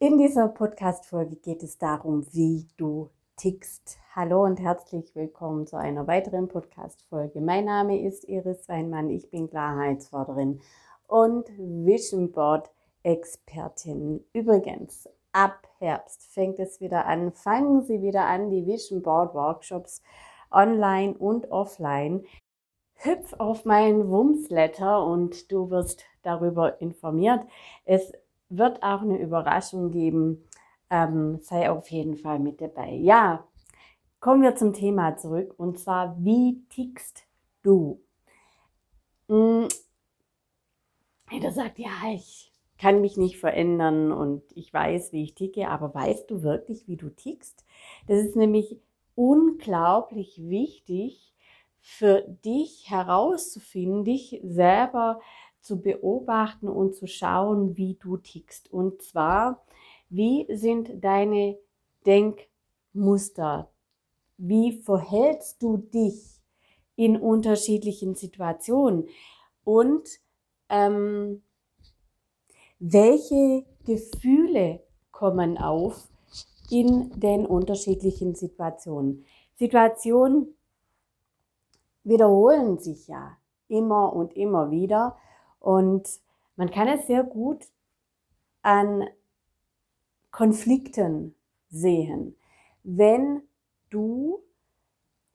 In dieser Podcast-Folge geht es darum, wie du tickst. Hallo und herzlich willkommen zu einer weiteren Podcast-Folge. Mein Name ist Iris Weinmann, ich bin Klarheitsförderin und Vision Board Expertin. Übrigens, ab Herbst fängt es wieder an, fangen Sie wieder an, die Vision Board Workshops online und offline. Hüpf auf meinen Wumsletter und du wirst darüber informiert. Es wird auch eine Überraschung geben. Ähm, sei auf jeden Fall mit dabei. Ja, kommen wir zum Thema zurück und zwar, wie tickst du? Hm, jeder sagt, ja, ich kann mich nicht verändern und ich weiß, wie ich ticke, aber weißt du wirklich, wie du tickst? Das ist nämlich unglaublich wichtig für dich herauszufinden, dich selber zu beobachten und zu schauen, wie du tickst. Und zwar, wie sind deine Denkmuster? Wie verhältst du dich in unterschiedlichen Situationen? Und ähm, welche Gefühle kommen auf in den unterschiedlichen Situationen? Situationen wiederholen sich ja immer und immer wieder und man kann es sehr gut an Konflikten sehen. Wenn du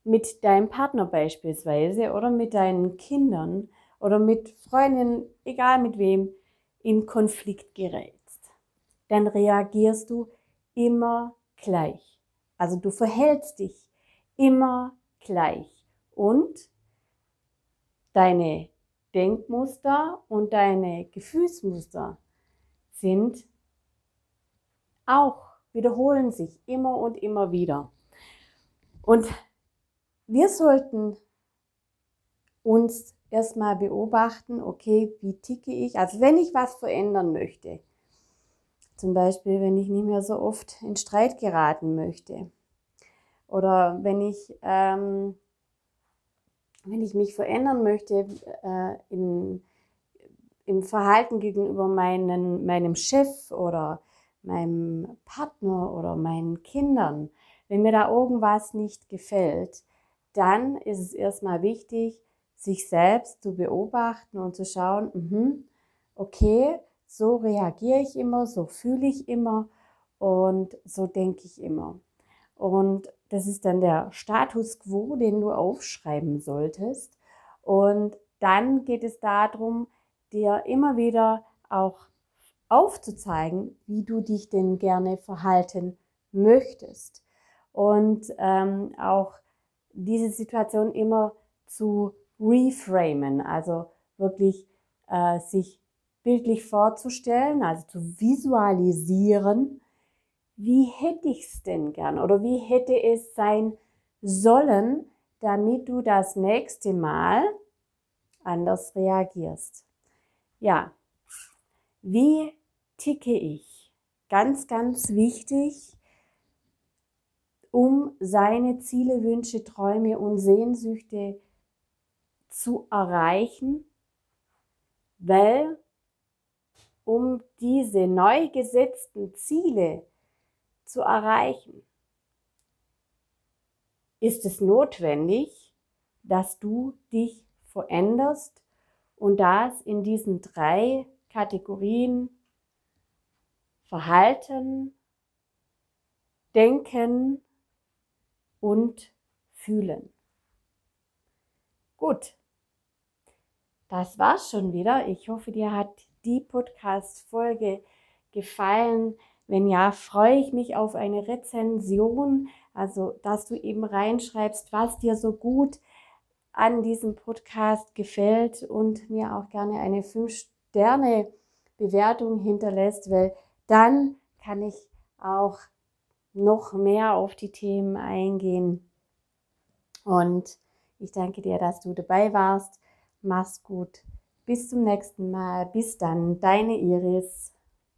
mit deinem Partner beispielsweise oder mit deinen Kindern oder mit Freundinnen, egal mit wem, in Konflikt gerätst, dann reagierst du immer gleich. Also du verhältst dich immer gleich und deine Denkmuster und deine Gefühlsmuster sind auch, wiederholen sich immer und immer wieder. Und wir sollten uns erstmal beobachten, okay, wie ticke ich? Also wenn ich was verändern möchte, zum Beispiel wenn ich nicht mehr so oft in Streit geraten möchte oder wenn ich ähm, wenn ich mich verändern möchte äh, in, im Verhalten gegenüber meinen, meinem Chef oder meinem Partner oder meinen Kindern, wenn mir da irgendwas nicht gefällt, dann ist es erstmal wichtig, sich selbst zu beobachten und zu schauen, mh, okay, so reagiere ich immer, so fühle ich immer und so denke ich immer. Und das ist dann der Status quo, den du aufschreiben solltest. Und dann geht es darum, dir immer wieder auch aufzuzeigen, wie du dich denn gerne verhalten möchtest. Und ähm, auch diese Situation immer zu reframen, also wirklich äh, sich bildlich vorzustellen, also zu visualisieren, wie hätte ich es denn gern oder wie hätte es sein sollen, damit du das nächste Mal anders reagierst. Ja, wie ticke ich? Ganz, ganz wichtig, um seine Ziele, Wünsche, Träume und Sehnsüchte zu erreichen, weil um diese neu gesetzten Ziele zu erreichen, ist es notwendig, dass du dich veränderst und das in diesen drei Kategorien Verhalten, Denken und Fühlen. Gut, das war's schon wieder. Ich hoffe, dir hat die Podcast-Folge gefallen. Wenn ja, freue ich mich auf eine Rezension, also dass du eben reinschreibst, was dir so gut an diesem Podcast gefällt und mir auch gerne eine 5-Sterne-Bewertung hinterlässt, weil dann kann ich auch noch mehr auf die Themen eingehen. Und ich danke dir, dass du dabei warst. Mach's gut. Bis zum nächsten Mal. Bis dann. Deine Iris.